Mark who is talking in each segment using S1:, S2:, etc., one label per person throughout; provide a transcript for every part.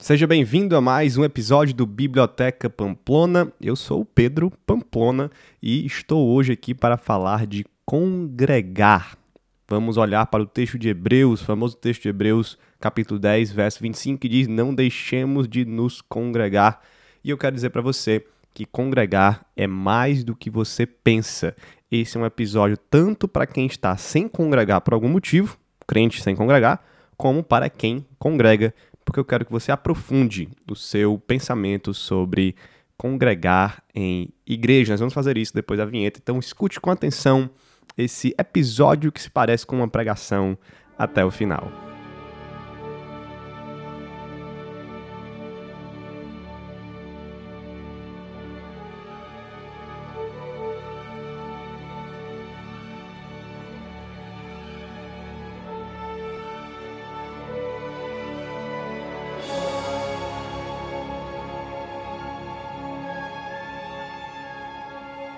S1: Seja bem-vindo a mais um episódio do Biblioteca Pamplona. Eu sou o Pedro Pamplona e estou hoje aqui para falar de congregar. Vamos olhar para o texto de Hebreus, famoso texto de Hebreus, capítulo 10, verso 25, que diz: Não deixemos de nos congregar. E eu quero dizer para você que congregar é mais do que você pensa. Esse é um episódio tanto para quem está sem congregar por algum motivo, crente sem congregar, como para quem congrega porque eu quero que você aprofunde o seu pensamento sobre congregar em igreja. Nós vamos fazer isso depois da vinheta, então escute com atenção esse episódio que se parece com uma pregação até o final.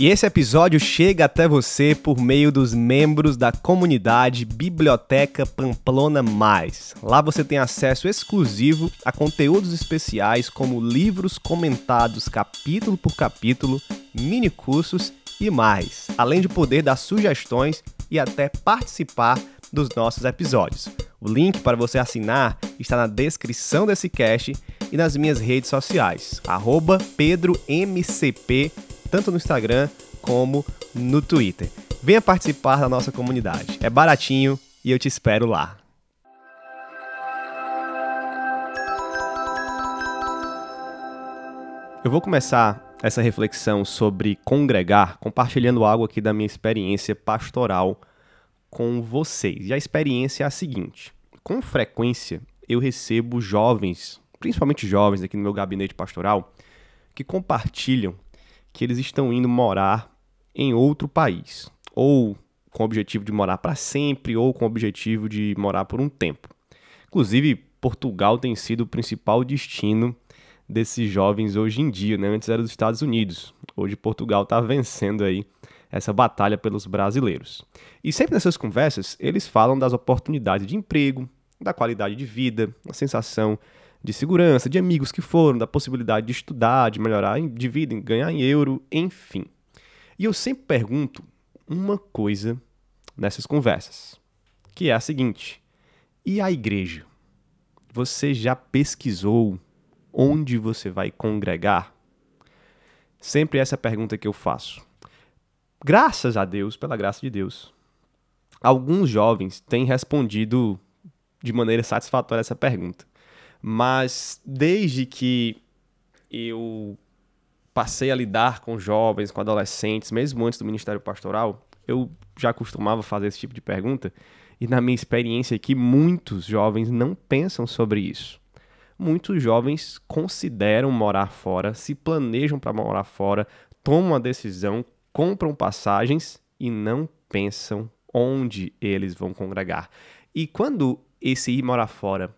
S1: E esse episódio chega até você por meio dos membros da comunidade Biblioteca Pamplona Mais. Lá você tem acesso exclusivo a conteúdos especiais como livros comentados capítulo por capítulo, mini cursos e mais, além de poder dar sugestões e até participar dos nossos episódios. O link para você assinar está na descrição desse cast e nas minhas redes sociais, PedroMCP tanto no Instagram como no Twitter. Venha participar da nossa comunidade. É baratinho e eu te espero lá. Eu vou começar essa reflexão sobre congregar compartilhando algo aqui da minha experiência pastoral com vocês. E a experiência é a seguinte: com frequência eu recebo jovens, principalmente jovens aqui no meu gabinete pastoral, que compartilham que eles estão indo morar em outro país, ou com o objetivo de morar para sempre, ou com o objetivo de morar por um tempo. Inclusive, Portugal tem sido o principal destino desses jovens hoje em dia, né? Antes era dos Estados Unidos. Hoje Portugal está vencendo aí essa batalha pelos brasileiros. E sempre nessas conversas, eles falam das oportunidades de emprego, da qualidade de vida, a sensação de segurança, de amigos que foram, da possibilidade de estudar, de melhorar de vida, ganhar em euro, enfim. E eu sempre pergunto uma coisa nessas conversas, que é a seguinte: e a igreja? Você já pesquisou onde você vai congregar? Sempre essa pergunta que eu faço. Graças a Deus, pela graça de Deus, alguns jovens têm respondido de maneira satisfatória essa pergunta. Mas desde que eu passei a lidar com jovens, com adolescentes, mesmo antes do Ministério Pastoral, eu já costumava fazer esse tipo de pergunta. E na minha experiência aqui, muitos jovens não pensam sobre isso. Muitos jovens consideram morar fora, se planejam para morar fora, tomam a decisão, compram passagens e não pensam onde eles vão congregar. E quando esse ir morar fora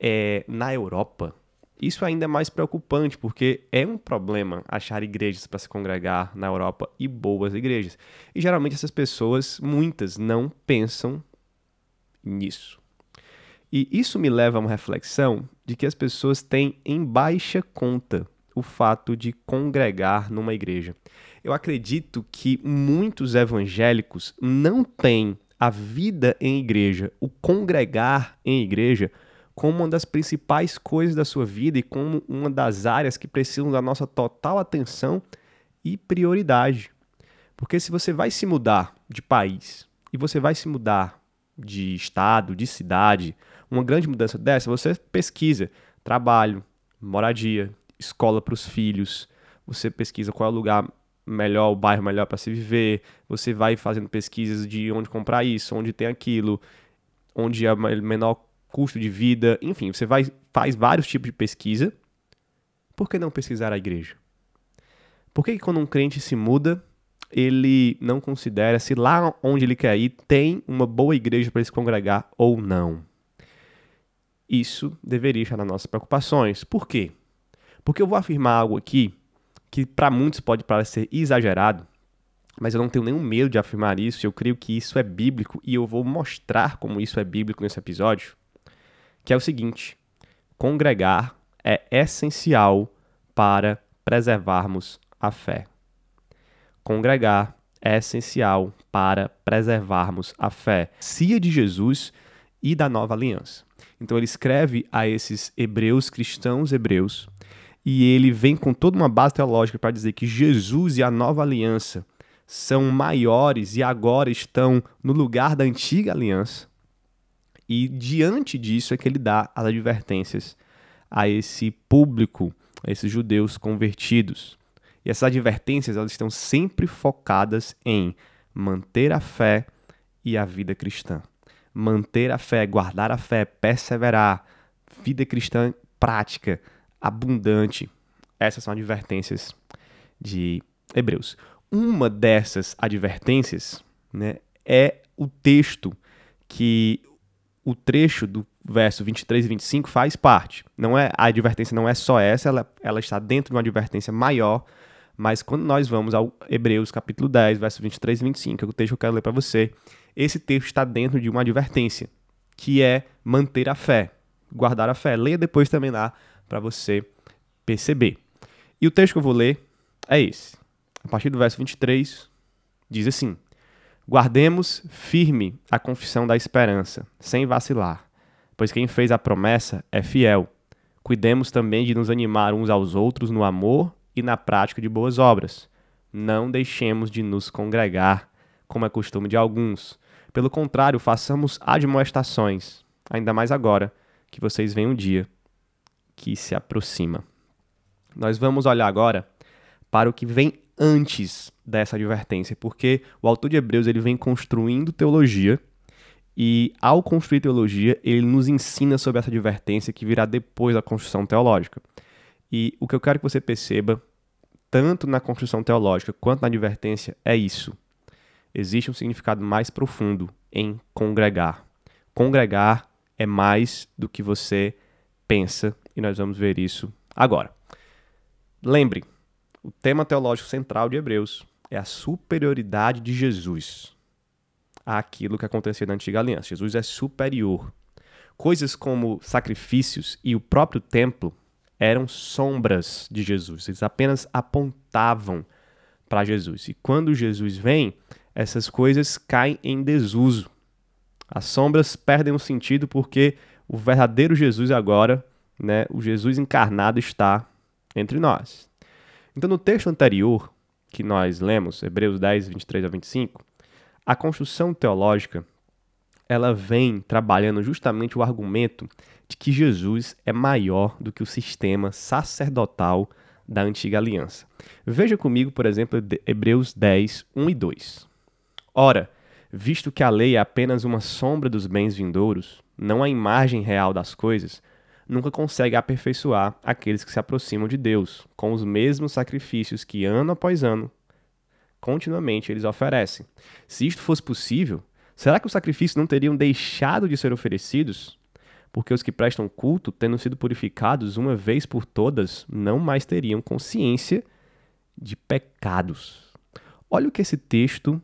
S1: é, na Europa, isso ainda é mais preocupante, porque é um problema achar igrejas para se congregar na Europa e boas igrejas. E geralmente essas pessoas, muitas, não pensam nisso. E isso me leva a uma reflexão de que as pessoas têm em baixa conta o fato de congregar numa igreja. Eu acredito que muitos evangélicos não têm a vida em igreja, o congregar em igreja, como uma das principais coisas da sua vida e como uma das áreas que precisam da nossa total atenção e prioridade. Porque se você vai se mudar de país e você vai se mudar de estado, de cidade, uma grande mudança dessa, você pesquisa trabalho, moradia, escola para os filhos, você pesquisa qual é o lugar melhor, o bairro melhor para se viver, você vai fazendo pesquisas de onde comprar isso, onde tem aquilo, onde é menor custo de vida, enfim, você vai, faz vários tipos de pesquisa. Por que não pesquisar a igreja? Por que, que quando um crente se muda, ele não considera se lá onde ele quer ir tem uma boa igreja para se congregar ou não? Isso deveria estar nas nossas preocupações. Por quê? Porque eu vou afirmar algo aqui que para muitos pode parecer exagerado, mas eu não tenho nenhum medo de afirmar isso, eu creio que isso é bíblico e eu vou mostrar como isso é bíblico nesse episódio, que é o seguinte: congregar é essencial para preservarmos a fé. Congregar é essencial para preservarmos a fé. Cia de Jesus e da nova aliança. Então ele escreve a esses hebreus, cristãos hebreus, e ele vem com toda uma base teológica para dizer que Jesus e a nova aliança são maiores e agora estão no lugar da antiga aliança. E diante disso é que ele dá as advertências a esse público, a esses judeus convertidos. E essas advertências elas estão sempre focadas em manter a fé e a vida cristã. Manter a fé, guardar a fé, perseverar, vida cristã prática, abundante. Essas são advertências de Hebreus. Uma dessas advertências né, é o texto que o trecho do verso 23 e 25 faz parte. Não é a advertência não é só essa, ela, ela está dentro de uma advertência maior, mas quando nós vamos ao Hebreus capítulo 10, verso 23 e 25, que é o texto que eu quero ler para você, esse texto está dentro de uma advertência, que é manter a fé, guardar a fé. Leia depois também lá para você perceber. E o texto que eu vou ler é esse. A partir do verso 23, diz assim: Guardemos firme a confissão da esperança, sem vacilar, pois quem fez a promessa é fiel. Cuidemos também de nos animar uns aos outros no amor e na prática de boas obras. Não deixemos de nos congregar, como é costume de alguns. Pelo contrário, façamos admoestações, ainda mais agora que vocês veem um dia que se aproxima. Nós vamos olhar agora para o que vem antes dessa advertência, porque o autor de Hebreus ele vem construindo teologia e ao construir teologia, ele nos ensina sobre essa advertência que virá depois da construção teológica. E o que eu quero que você perceba, tanto na construção teológica quanto na advertência, é isso. Existe um significado mais profundo em congregar. Congregar é mais do que você pensa, e nós vamos ver isso agora. Lembre, o tema teológico central de Hebreus é a superioridade de Jesus àquilo que acontecia na antiga aliança. Jesus é superior. Coisas como sacrifícios e o próprio templo eram sombras de Jesus, eles apenas apontavam para Jesus. E quando Jesus vem, essas coisas caem em desuso. As sombras perdem o sentido porque o verdadeiro Jesus agora, né, o Jesus encarnado está entre nós. Então, no texto anterior que nós lemos, Hebreus 10, 23 a 25, a construção teológica ela vem trabalhando justamente o argumento de que Jesus é maior do que o sistema sacerdotal da antiga aliança. Veja comigo, por exemplo, Hebreus 10, 1 e 2. Ora, visto que a lei é apenas uma sombra dos bens vindouros, não a imagem real das coisas, nunca consegue aperfeiçoar aqueles que se aproximam de Deus, com os mesmos sacrifícios que ano após ano, continuamente eles oferecem. Se isto fosse possível, será que os sacrifícios não teriam deixado de ser oferecidos? Porque os que prestam culto, tendo sido purificados uma vez por todas, não mais teriam consciência de pecados. Olha o que esse texto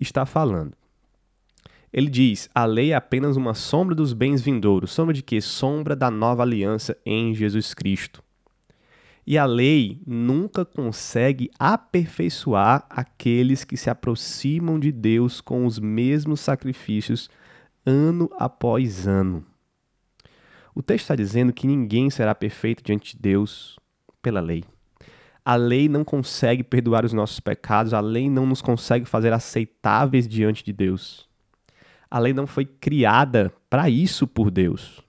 S1: está falando. Ele diz: a lei é apenas uma sombra dos bens vindouros. Sombra de quê? Sombra da nova aliança em Jesus Cristo. E a lei nunca consegue aperfeiçoar aqueles que se aproximam de Deus com os mesmos sacrifícios ano após ano. O texto está dizendo que ninguém será perfeito diante de Deus pela lei. A lei não consegue perdoar os nossos pecados, a lei não nos consegue fazer aceitáveis diante de Deus a lei não foi criada para isso por Deus.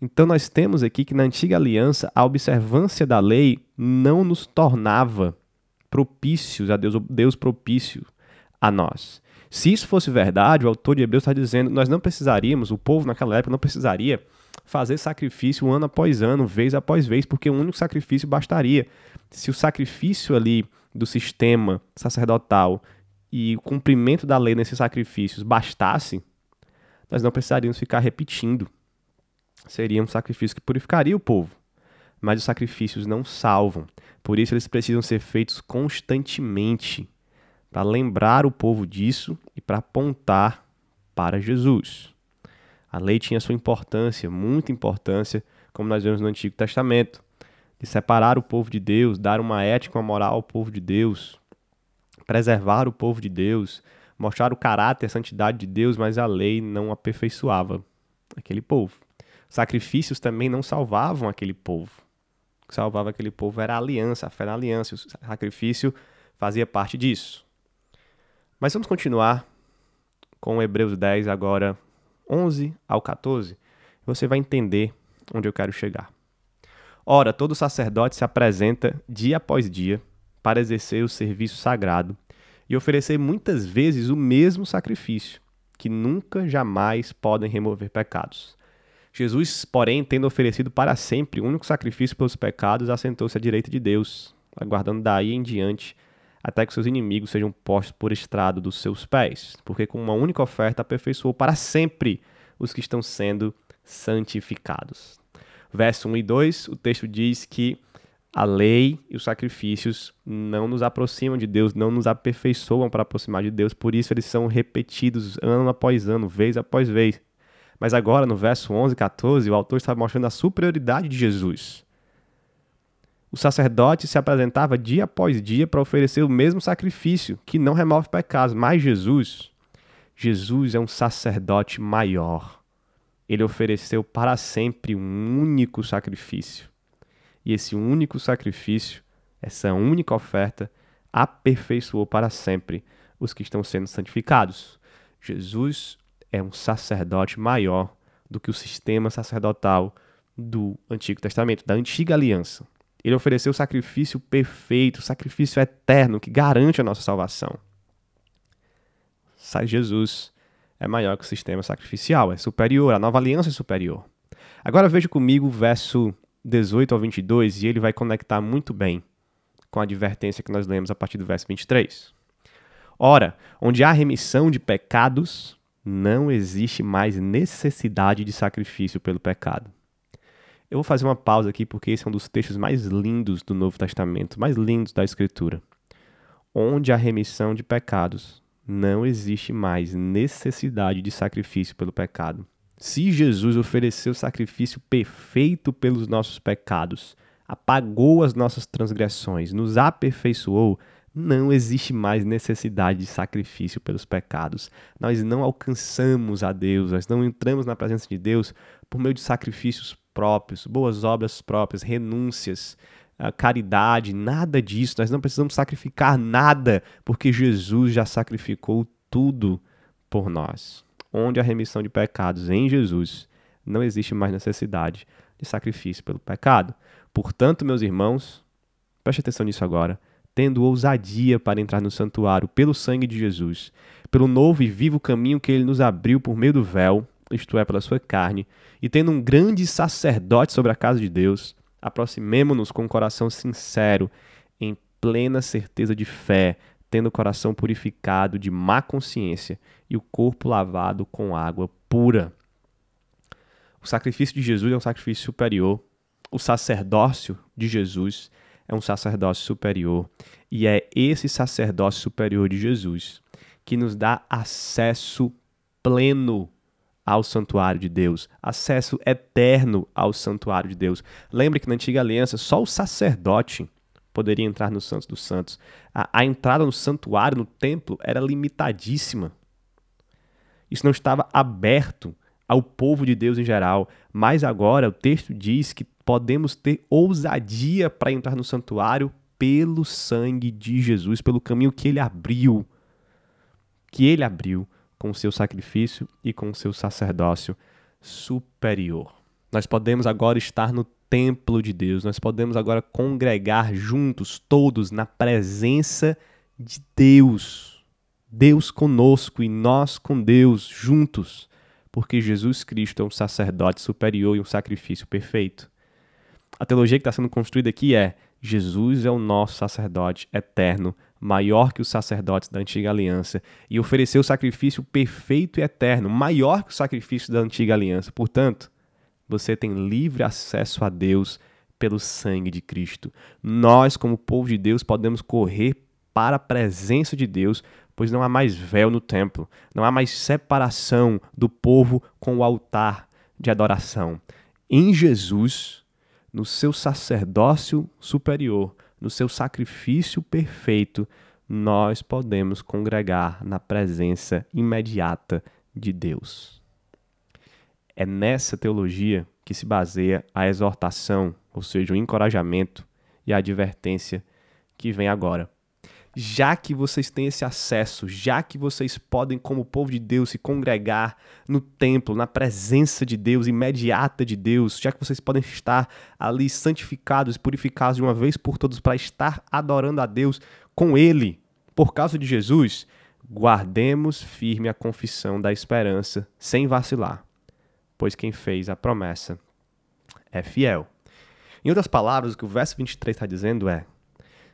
S1: Então nós temos aqui que na antiga aliança a observância da lei não nos tornava propícios a Deus, Deus propício a nós. Se isso fosse verdade, o autor de Hebreus está dizendo, nós não precisaríamos, o povo naquela época não precisaria fazer sacrifício ano após ano, vez após vez, porque um único sacrifício bastaria. Se o sacrifício ali do sistema sacerdotal e o cumprimento da lei nesses sacrifícios bastasse, nós não precisaríamos ficar repetindo. Seria um sacrifício que purificaria o povo. Mas os sacrifícios não salvam. Por isso eles precisam ser feitos constantemente para lembrar o povo disso e para apontar para Jesus. A lei tinha sua importância, muita importância, como nós vemos no Antigo Testamento, de separar o povo de Deus, dar uma ética, uma moral ao povo de Deus, preservar o povo de Deus, mostrar o caráter, a santidade de Deus, mas a lei não aperfeiçoava aquele povo. Sacrifícios também não salvavam aquele povo. O que salvava aquele povo era a aliança, a fé na aliança. O sacrifício fazia parte disso. Mas vamos continuar com Hebreus 10, agora 11 ao 14. Você vai entender onde eu quero chegar. Ora, todo sacerdote se apresenta dia após dia para exercer o serviço sagrado e oferecer muitas vezes o mesmo sacrifício, que nunca jamais podem remover pecados. Jesus, porém, tendo oferecido para sempre o único sacrifício pelos pecados, assentou-se à direita de Deus, aguardando daí em diante até que seus inimigos sejam postos por estrado dos seus pés, porque com uma única oferta aperfeiçoou para sempre os que estão sendo santificados. Verso 1 e 2, o texto diz que a lei e os sacrifícios não nos aproximam de Deus, não nos aperfeiçoam para aproximar de Deus, por isso eles são repetidos ano após ano, vez após vez. Mas agora, no verso 11 e 14, o autor está mostrando a superioridade de Jesus. O sacerdote se apresentava dia após dia para oferecer o mesmo sacrifício, que não remove pecados, mas Jesus, Jesus é um sacerdote maior. Ele ofereceu para sempre um único sacrifício e esse único sacrifício, essa única oferta, aperfeiçoou para sempre os que estão sendo santificados. Jesus é um sacerdote maior do que o sistema sacerdotal do Antigo Testamento, da antiga aliança. Ele ofereceu o sacrifício perfeito, o sacrifício eterno que garante a nossa salvação. Jesus é maior que o sistema sacrificial, é superior, a nova aliança é superior. Agora veja comigo o verso 18 ao 22 e ele vai conectar muito bem com a advertência que nós lemos a partir do verso 23. Ora, onde há remissão de pecados, não existe mais necessidade de sacrifício pelo pecado. Eu vou fazer uma pausa aqui porque esse é um dos textos mais lindos do Novo Testamento, mais lindos da Escritura. Onde há remissão de pecados, não existe mais necessidade de sacrifício pelo pecado. Se Jesus ofereceu o sacrifício perfeito pelos nossos pecados, apagou as nossas transgressões, nos aperfeiçoou, não existe mais necessidade de sacrifício pelos pecados. Nós não alcançamos a Deus, nós não entramos na presença de Deus por meio de sacrifícios próprios, boas obras próprias, renúncias, caridade, nada disso. Nós não precisamos sacrificar nada, porque Jesus já sacrificou tudo por nós onde a remissão de pecados em Jesus, não existe mais necessidade de sacrifício pelo pecado. Portanto, meus irmãos, preste atenção nisso agora, tendo ousadia para entrar no santuário pelo sangue de Jesus, pelo novo e vivo caminho que ele nos abriu por meio do véu, isto é, pela sua carne, e tendo um grande sacerdote sobre a casa de Deus, aproximemo-nos com um coração sincero, em plena certeza de fé, tendo o coração purificado de má consciência e o corpo lavado com água pura. O sacrifício de Jesus é um sacrifício superior. O sacerdócio de Jesus é um sacerdócio superior. E é esse sacerdócio superior de Jesus que nos dá acesso pleno ao santuário de Deus, acesso eterno ao santuário de Deus. Lembre que na antiga aliança só o sacerdote poderia entrar no Santos dos Santos. A, a entrada no santuário, no templo, era limitadíssima. Isso não estava aberto ao povo de Deus em geral. Mas agora o texto diz que podemos ter ousadia para entrar no santuário pelo sangue de Jesus, pelo caminho que ele abriu. Que ele abriu com o seu sacrifício e com o seu sacerdócio superior. Nós podemos agora estar no templo de Deus. Nós podemos agora congregar juntos, todos, na presença de Deus. Deus conosco e nós com Deus, juntos, porque Jesus Cristo é um sacerdote superior e um sacrifício perfeito. A teologia que está sendo construída aqui é: Jesus é o nosso sacerdote eterno, maior que os sacerdotes da antiga aliança, e ofereceu o sacrifício perfeito e eterno, maior que o sacrifício da antiga aliança. Portanto, você tem livre acesso a Deus pelo sangue de Cristo. Nós, como povo de Deus, podemos correr para a presença de Deus, pois não há mais véu no templo, não há mais separação do povo com o altar de adoração. Em Jesus, no seu sacerdócio superior, no seu sacrifício perfeito, nós podemos congregar na presença imediata de Deus. É nessa teologia que se baseia a exortação, ou seja, o encorajamento e a advertência que vem agora. Já que vocês têm esse acesso, já que vocês podem, como povo de Deus, se congregar no templo, na presença de Deus, imediata de Deus, já que vocês podem estar ali santificados, purificados de uma vez por todas para estar adorando a Deus com Ele, por causa de Jesus, guardemos firme a confissão da esperança, sem vacilar, pois quem fez a promessa é fiel. Em outras palavras, o que o verso 23 está dizendo é: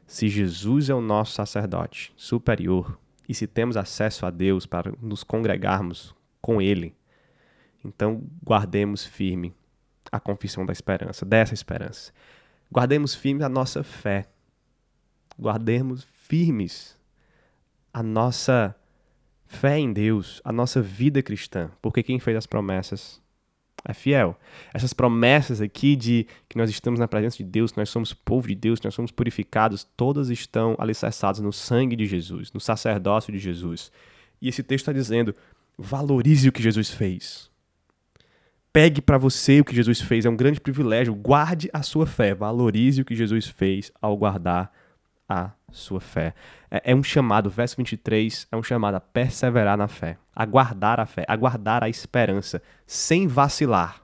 S1: se Jesus é o nosso sacerdote superior e se temos acesso a Deus para nos congregarmos com Ele, então guardemos firme a confissão da esperança, dessa esperança. Guardemos firme a nossa fé. Guardemos firmes a nossa fé em Deus, a nossa vida cristã, porque quem fez as promessas é fiel. Essas promessas aqui de que nós estamos na presença de Deus, que nós somos povo de Deus, que nós somos purificados, todas estão alicerçadas no sangue de Jesus, no sacerdócio de Jesus. E esse texto está dizendo: valorize o que Jesus fez. Pegue para você o que Jesus fez, é um grande privilégio. Guarde a sua fé, valorize o que Jesus fez ao guardar a sua fé. É, é, um chamado, verso 23, é um chamado a perseverar na fé, a guardar a fé, a guardar a esperança, sem vacilar,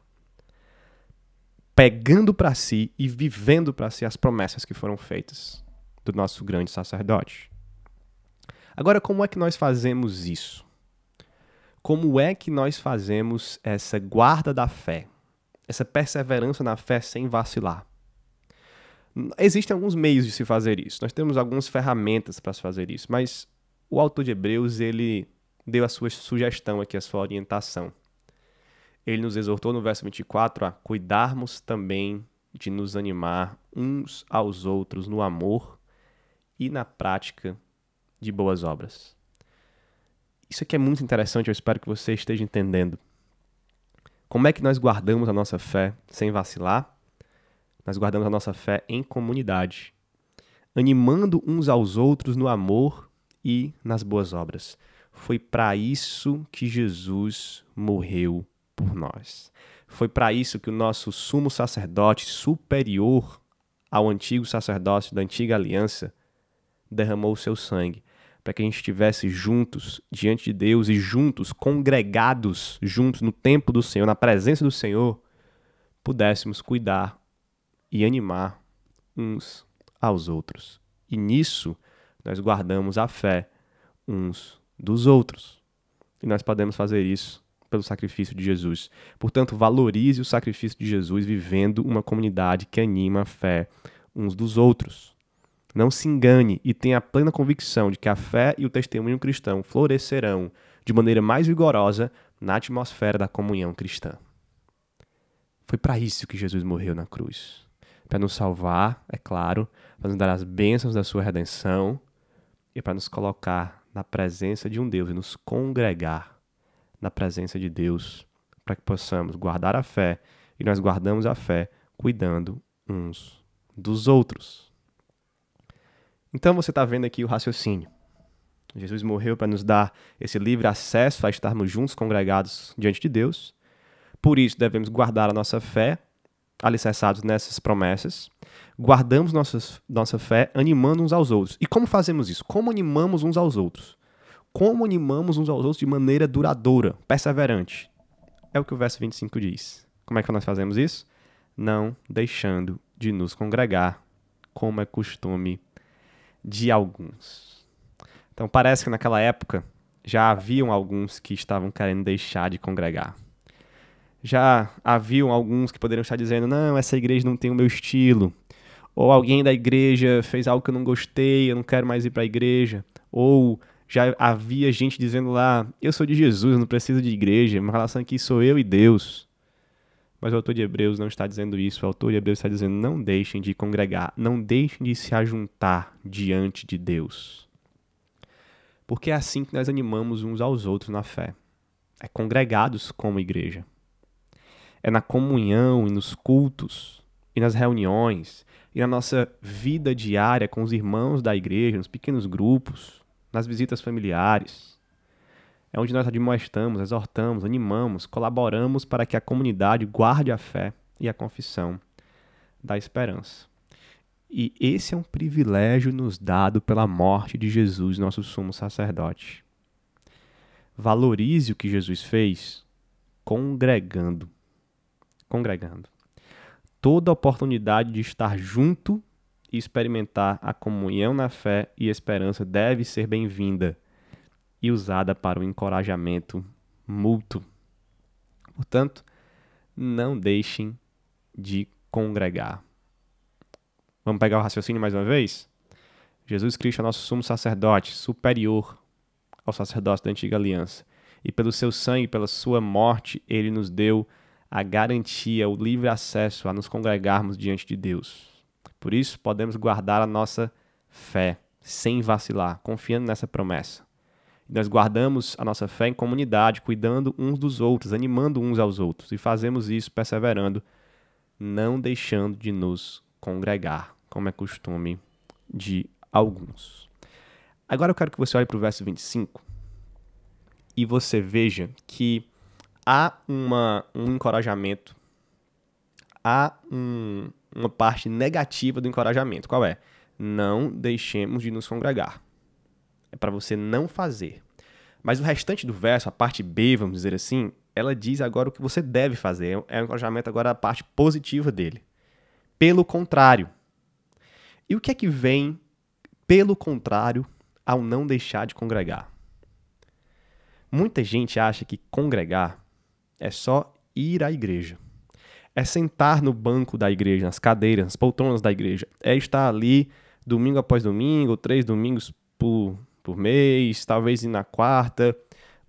S1: pegando para si e vivendo para si as promessas que foram feitas do nosso grande sacerdote. Agora, como é que nós fazemos isso? Como é que nós fazemos essa guarda da fé, essa perseverança na fé sem vacilar? Existem alguns meios de se fazer isso. Nós temos algumas ferramentas para se fazer isso, mas o autor de Hebreus ele deu a sua sugestão aqui, a sua orientação. Ele nos exortou no verso 24 a cuidarmos também de nos animar uns aos outros no amor e na prática de boas obras. Isso aqui é muito interessante, eu espero que você esteja entendendo. Como é que nós guardamos a nossa fé sem vacilar? Nós guardamos a nossa fé em comunidade, animando uns aos outros no amor e nas boas obras. Foi para isso que Jesus morreu por nós. Foi para isso que o nosso sumo sacerdote, superior ao antigo sacerdócio da antiga aliança, derramou o seu sangue, para que a gente estivesse juntos diante de Deus e juntos, congregados, juntos no templo do Senhor, na presença do Senhor, pudéssemos cuidar e animar uns aos outros. E nisso nós guardamos a fé uns dos outros. E nós podemos fazer isso pelo sacrifício de Jesus. Portanto, valorize o sacrifício de Jesus vivendo uma comunidade que anima a fé uns dos outros. Não se engane e tenha plena convicção de que a fé e o testemunho cristão florescerão de maneira mais vigorosa na atmosfera da comunhão cristã. Foi para isso que Jesus morreu na cruz para nos salvar, é claro, para nos dar as bênçãos da sua redenção e para nos colocar na presença de um Deus e nos congregar na presença de Deus, para que possamos guardar a fé e nós guardamos a fé cuidando uns dos outros. Então você está vendo aqui o raciocínio. Jesus morreu para nos dar esse livre acesso a estarmos juntos, congregados diante de Deus. Por isso devemos guardar a nossa fé alicerçados nessas promessas, guardamos nossas, nossa fé, animando uns aos outros. E como fazemos isso? Como animamos uns aos outros? Como animamos uns aos outros de maneira duradoura, perseverante? É o que o verso 25 diz. Como é que nós fazemos isso? Não deixando de nos congregar, como é costume de alguns. Então parece que naquela época já haviam alguns que estavam querendo deixar de congregar. Já haviam alguns que poderiam estar dizendo: não, essa igreja não tem o meu estilo. Ou alguém da igreja fez algo que eu não gostei, eu não quero mais ir para a igreja. Ou já havia gente dizendo lá: eu sou de Jesus, não preciso de igreja, uma relação aqui sou eu e Deus. Mas o autor de Hebreus não está dizendo isso. O autor de Hebreus está dizendo: não deixem de congregar, não deixem de se ajuntar diante de Deus. Porque é assim que nós animamos uns aos outros na fé. É congregados como igreja. É na comunhão e nos cultos e nas reuniões e na nossa vida diária com os irmãos da igreja, nos pequenos grupos, nas visitas familiares. É onde nós admoestamos, exortamos, animamos, colaboramos para que a comunidade guarde a fé e a confissão da esperança. E esse é um privilégio nos dado pela morte de Jesus, nosso sumo sacerdote. Valorize o que Jesus fez congregando. Congregando toda oportunidade de estar junto e experimentar a comunhão na fé e esperança deve ser bem-vinda e usada para o encorajamento mútuo. Portanto, não deixem de congregar. Vamos pegar o raciocínio mais uma vez? Jesus Cristo é nosso sumo sacerdote, superior ao sacerdócio da antiga aliança. E pelo seu sangue, pela sua morte, ele nos deu a garantia, o livre acesso a nos congregarmos diante de Deus. Por isso, podemos guardar a nossa fé sem vacilar, confiando nessa promessa. Nós guardamos a nossa fé em comunidade, cuidando uns dos outros, animando uns aos outros, e fazemos isso perseverando, não deixando de nos congregar, como é costume de alguns. Agora eu quero que você olhe para o verso 25 e você veja que há uma, um encorajamento, há um, uma parte negativa do encorajamento. Qual é? Não deixemos de nos congregar. É para você não fazer. Mas o restante do verso, a parte B, vamos dizer assim, ela diz agora o que você deve fazer. É o encorajamento agora a parte positiva dele. Pelo contrário. E o que é que vem pelo contrário ao não deixar de congregar? Muita gente acha que congregar é só ir à igreja. É sentar no banco da igreja, nas cadeiras, nas poltronas da igreja. É estar ali domingo após domingo, três domingos por, por mês, talvez ir na quarta,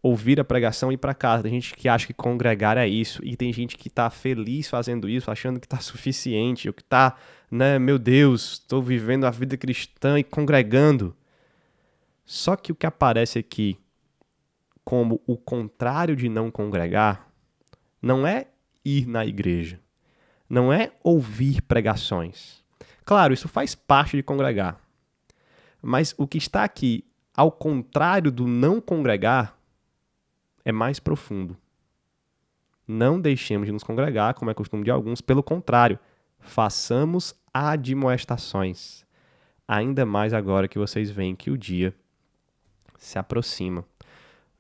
S1: ouvir a pregação e ir para casa. Tem gente que acha que congregar é isso, e tem gente que está feliz fazendo isso, achando que está suficiente, ou que está, né, meu Deus, estou vivendo a vida cristã e congregando. Só que o que aparece aqui como o contrário de não congregar não é ir na igreja, não é ouvir pregações. Claro, isso faz parte de congregar. Mas o que está aqui, ao contrário do não congregar, é mais profundo. Não deixemos de nos congregar, como é costume de alguns, pelo contrário, façamos admoestações. Ainda mais agora que vocês veem que o dia se aproxima.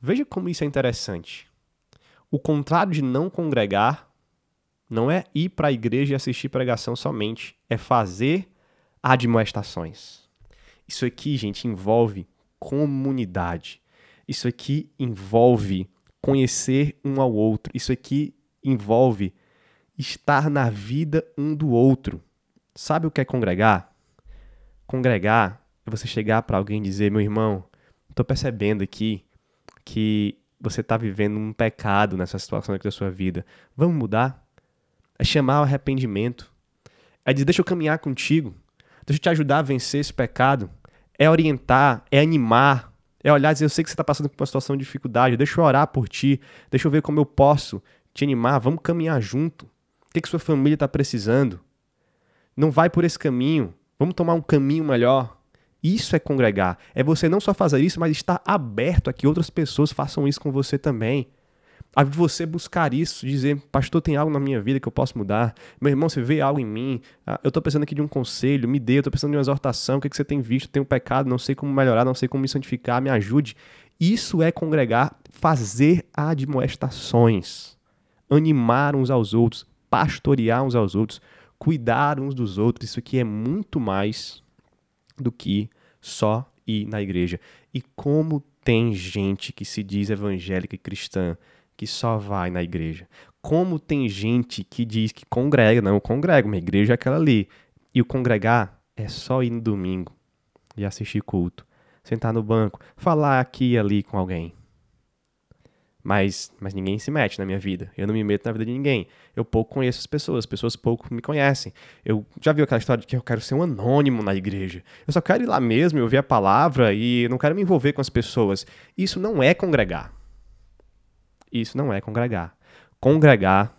S1: Veja como isso é interessante. O contrário de não congregar não é ir para a igreja e assistir pregação somente, é fazer admoestações. Isso aqui, gente, envolve comunidade. Isso aqui envolve conhecer um ao outro. Isso aqui envolve estar na vida um do outro. Sabe o que é congregar? Congregar é você chegar para alguém e dizer: meu irmão, estou percebendo aqui que você está vivendo um pecado nessa situação aqui da sua vida. Vamos mudar? É chamar o arrependimento. É dizer, deixa eu caminhar contigo. Deixa eu te ajudar a vencer esse pecado. É orientar, é animar, é olhar e dizer, eu sei que você está passando por uma situação de dificuldade, deixa eu orar por ti, deixa eu ver como eu posso te animar, vamos caminhar junto. O que, que sua família está precisando? Não vai por esse caminho, vamos tomar um caminho melhor. Isso é congregar. É você não só fazer isso, mas estar aberto a que outras pessoas façam isso com você também. A você buscar isso, dizer, pastor, tem algo na minha vida que eu posso mudar. Meu irmão, você vê algo em mim. Ah, eu estou precisando aqui de um conselho, me dê. Eu estou precisando de uma exortação. O que, é que você tem visto? Tenho um pecado, não sei como melhorar, não sei como me santificar, me ajude. Isso é congregar, fazer admoestações, animar uns aos outros, pastorear uns aos outros, cuidar uns dos outros. Isso aqui é muito mais do que só ir na igreja. E como tem gente que se diz evangélica e cristã que só vai na igreja. Como tem gente que diz que congrega, não, eu congrego, minha igreja é aquela ali. E o congregar é só ir no domingo e assistir culto, sentar no banco, falar aqui e ali com alguém. Mas, mas ninguém se mete na minha vida. Eu não me meto na vida de ninguém. Eu pouco conheço as pessoas, as pessoas pouco me conhecem. Eu já vi aquela história de que eu quero ser um anônimo na igreja. Eu só quero ir lá mesmo e ouvir a palavra e não quero me envolver com as pessoas. Isso não é congregar. Isso não é congregar. Congregar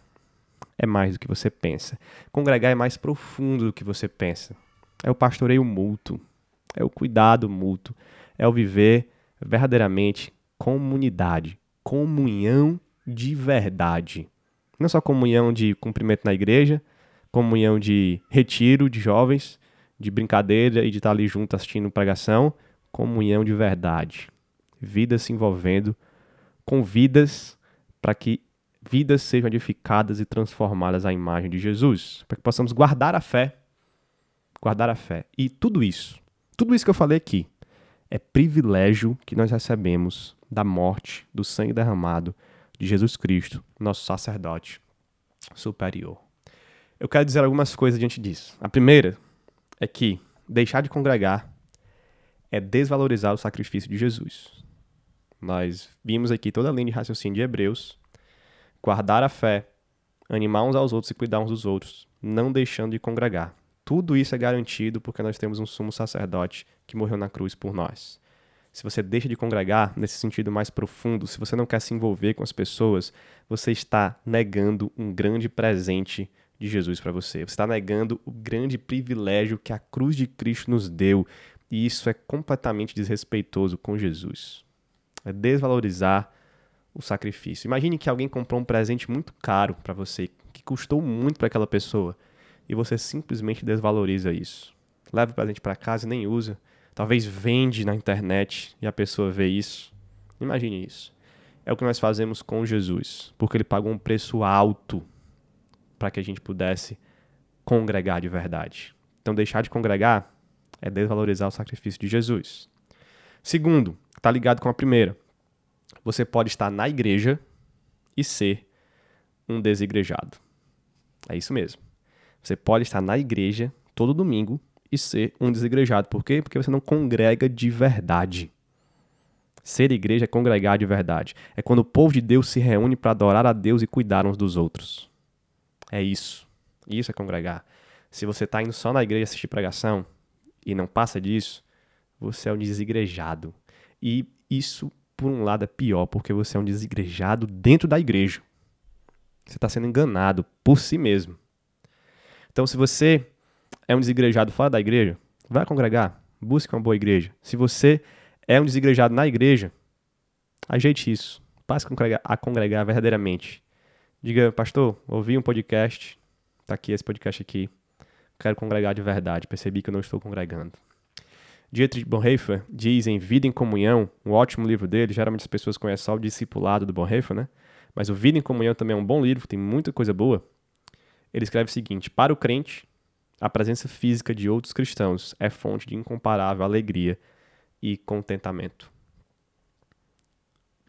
S1: é mais do que você pensa. Congregar é mais profundo do que você pensa. É o pastoreio mútuo. É o cuidado mútuo. É o viver verdadeiramente comunidade comunhão de verdade. Não só comunhão de cumprimento na igreja, comunhão de retiro de jovens, de brincadeira e de estar ali junto assistindo pregação, comunhão de verdade. Vidas se envolvendo com vidas para que vidas sejam edificadas e transformadas à imagem de Jesus, para que possamos guardar a fé, guardar a fé. E tudo isso, tudo isso que eu falei aqui, é privilégio que nós recebemos da morte, do sangue derramado de Jesus Cristo, nosso sacerdote superior. Eu quero dizer algumas coisas diante disso. A primeira é que deixar de congregar é desvalorizar o sacrifício de Jesus. Nós vimos aqui toda a linha de raciocínio de Hebreus, guardar a fé, animar uns aos outros e cuidar uns dos outros, não deixando de congregar. Tudo isso é garantido porque nós temos um sumo sacerdote que morreu na cruz por nós. Se você deixa de congregar nesse sentido mais profundo, se você não quer se envolver com as pessoas, você está negando um grande presente de Jesus para você. Você está negando o grande privilégio que a cruz de Cristo nos deu. E isso é completamente desrespeitoso com Jesus. É desvalorizar o sacrifício. Imagine que alguém comprou um presente muito caro para você, que custou muito para aquela pessoa e você simplesmente desvaloriza isso. Leva o presente para casa e nem usa. Talvez vende na internet e a pessoa vê isso. Imagine isso. É o que nós fazemos com Jesus, porque ele pagou um preço alto para que a gente pudesse congregar de verdade. Então, deixar de congregar é desvalorizar o sacrifício de Jesus. Segundo, está ligado com a primeira. Você pode estar na igreja e ser um desigrejado. É isso mesmo. Você pode estar na igreja todo domingo e ser um desigrejado. Por quê? Porque você não congrega de verdade. Ser igreja é congregar de verdade. É quando o povo de Deus se reúne para adorar a Deus e cuidar uns dos outros. É isso. Isso é congregar. Se você está indo só na igreja assistir pregação e não passa disso, você é um desigrejado. E isso, por um lado, é pior, porque você é um desigrejado dentro da igreja. Você está sendo enganado por si mesmo. Então, se você é um desigrejado fora da igreja, vai congregar, busque uma boa igreja. Se você é um desigrejado na igreja, ajeite isso. Passe a congregar, a congregar verdadeiramente. Diga, pastor, ouvi um podcast, tá aqui esse podcast aqui. Quero congregar de verdade. Percebi que eu não estou congregando. Dietrich Bonhoeffer diz em Vida em Comunhão, um ótimo livro dele. Geralmente as pessoas conhecem só o discipulado do Bonhoeffer, né? Mas o Vida em Comunhão também é um bom livro, tem muita coisa boa. Ele escreve o seguinte: Para o crente, a presença física de outros cristãos é fonte de incomparável alegria e contentamento.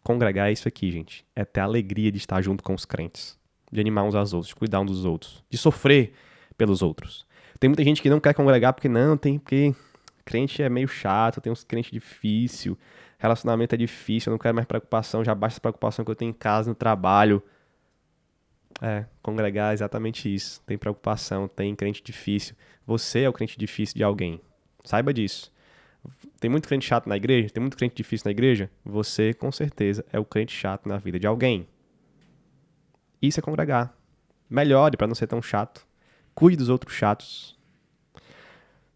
S1: Congregar é isso aqui, gente. É ter a alegria de estar junto com os crentes, de animar uns aos outros, de cuidar uns dos outros, de sofrer pelos outros. Tem muita gente que não quer congregar porque não, tem porque crente é meio chato, tem uns crentes difícil, relacionamento é difícil, eu não quero mais preocupação, já basta a preocupação que eu tenho em casa, no trabalho. É, congregar é exatamente isso. Tem preocupação, tem crente difícil. Você é o crente difícil de alguém. Saiba disso. Tem muito crente chato na igreja? Tem muito crente difícil na igreja? Você, com certeza, é o crente chato na vida de alguém. Isso é congregar. Melhore para não ser tão chato. Cuide dos outros chatos.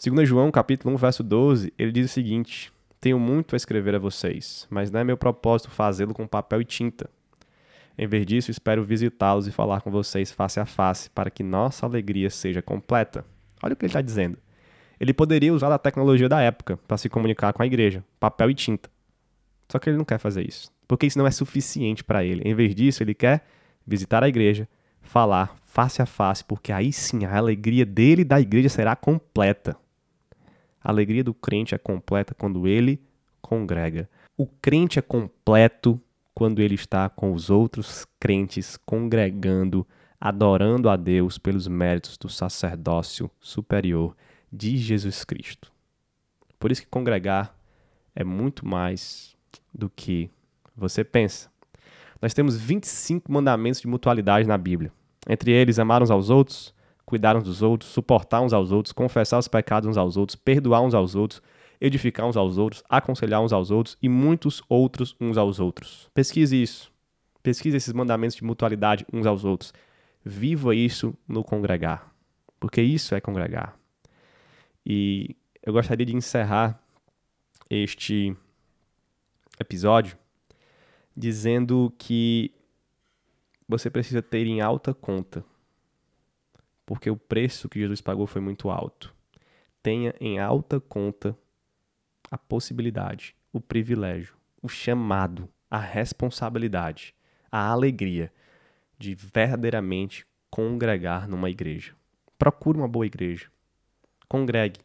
S1: 2 João, capítulo 1, verso 12, ele diz o seguinte: Tenho muito a escrever a vocês, mas não é meu propósito fazê-lo com papel e tinta em vez disso, espero visitá-los e falar com vocês face a face para que nossa alegria seja completa. Olha o que ele está dizendo. Ele poderia usar a tecnologia da época para se comunicar com a igreja, papel e tinta. Só que ele não quer fazer isso, porque isso não é suficiente para ele. Em vez disso, ele quer visitar a igreja, falar face a face, porque aí sim a alegria dele e da igreja será completa. A alegria do crente é completa quando ele congrega. O crente é completo quando ele está com os outros crentes congregando, adorando a Deus pelos méritos do sacerdócio superior de Jesus Cristo. Por isso que congregar é muito mais do que você pensa. Nós temos 25 mandamentos de mutualidade na Bíblia. Entre eles, amar uns aos outros, cuidar uns dos outros, suportar uns aos outros, confessar os pecados uns aos outros, perdoar uns aos outros, edificar uns aos outros, aconselhar uns aos outros e muitos outros uns aos outros. Pesquise isso. Pesquise esses mandamentos de mutualidade uns aos outros. Viva isso no congregar, porque isso é congregar. E eu gostaria de encerrar este episódio dizendo que você precisa ter em alta conta, porque o preço que Jesus pagou foi muito alto. Tenha em alta conta a possibilidade, o privilégio, o chamado, a responsabilidade, a alegria de verdadeiramente congregar numa igreja. Procure uma boa igreja. Congregue.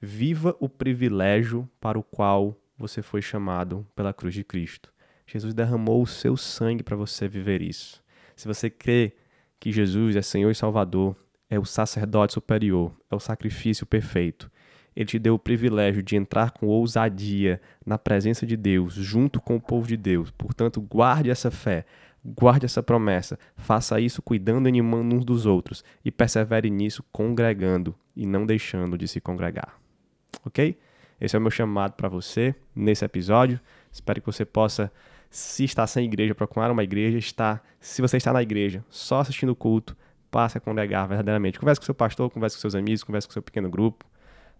S1: Viva o privilégio para o qual você foi chamado pela cruz de Cristo. Jesus derramou o seu sangue para você viver isso. Se você crê que Jesus é Senhor e Salvador, é o sacerdote superior, é o sacrifício perfeito, ele te deu o privilégio de entrar com ousadia na presença de Deus, junto com o povo de Deus. Portanto, guarde essa fé, guarde essa promessa, faça isso cuidando e animando uns dos outros e persevere nisso congregando e não deixando de se congregar. Ok? Esse é o meu chamado para você nesse episódio. Espero que você possa, se está sem igreja, procurar uma igreja. Está, se você está na igreja, só assistindo o culto, passe a congregar verdadeiramente. Converse com seu pastor, converse com seus amigos, converse com seu pequeno grupo.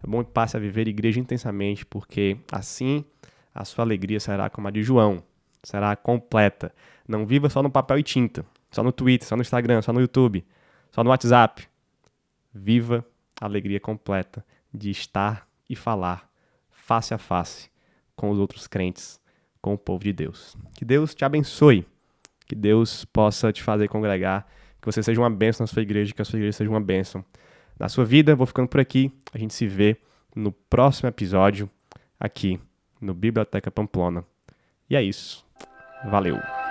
S1: É bom que passe a viver igreja intensamente, porque assim a sua alegria será como a de João, será completa. Não viva só no papel e tinta, só no Twitter, só no Instagram, só no YouTube, só no WhatsApp. Viva a alegria completa de estar e falar face a face com os outros crentes, com o povo de Deus. Que Deus te abençoe, que Deus possa te fazer congregar, que você seja uma bênção na sua igreja, que a sua igreja seja uma bênção na sua vida. Vou ficando por aqui. A gente se vê no próximo episódio aqui no Biblioteca Pamplona. E é isso. Valeu!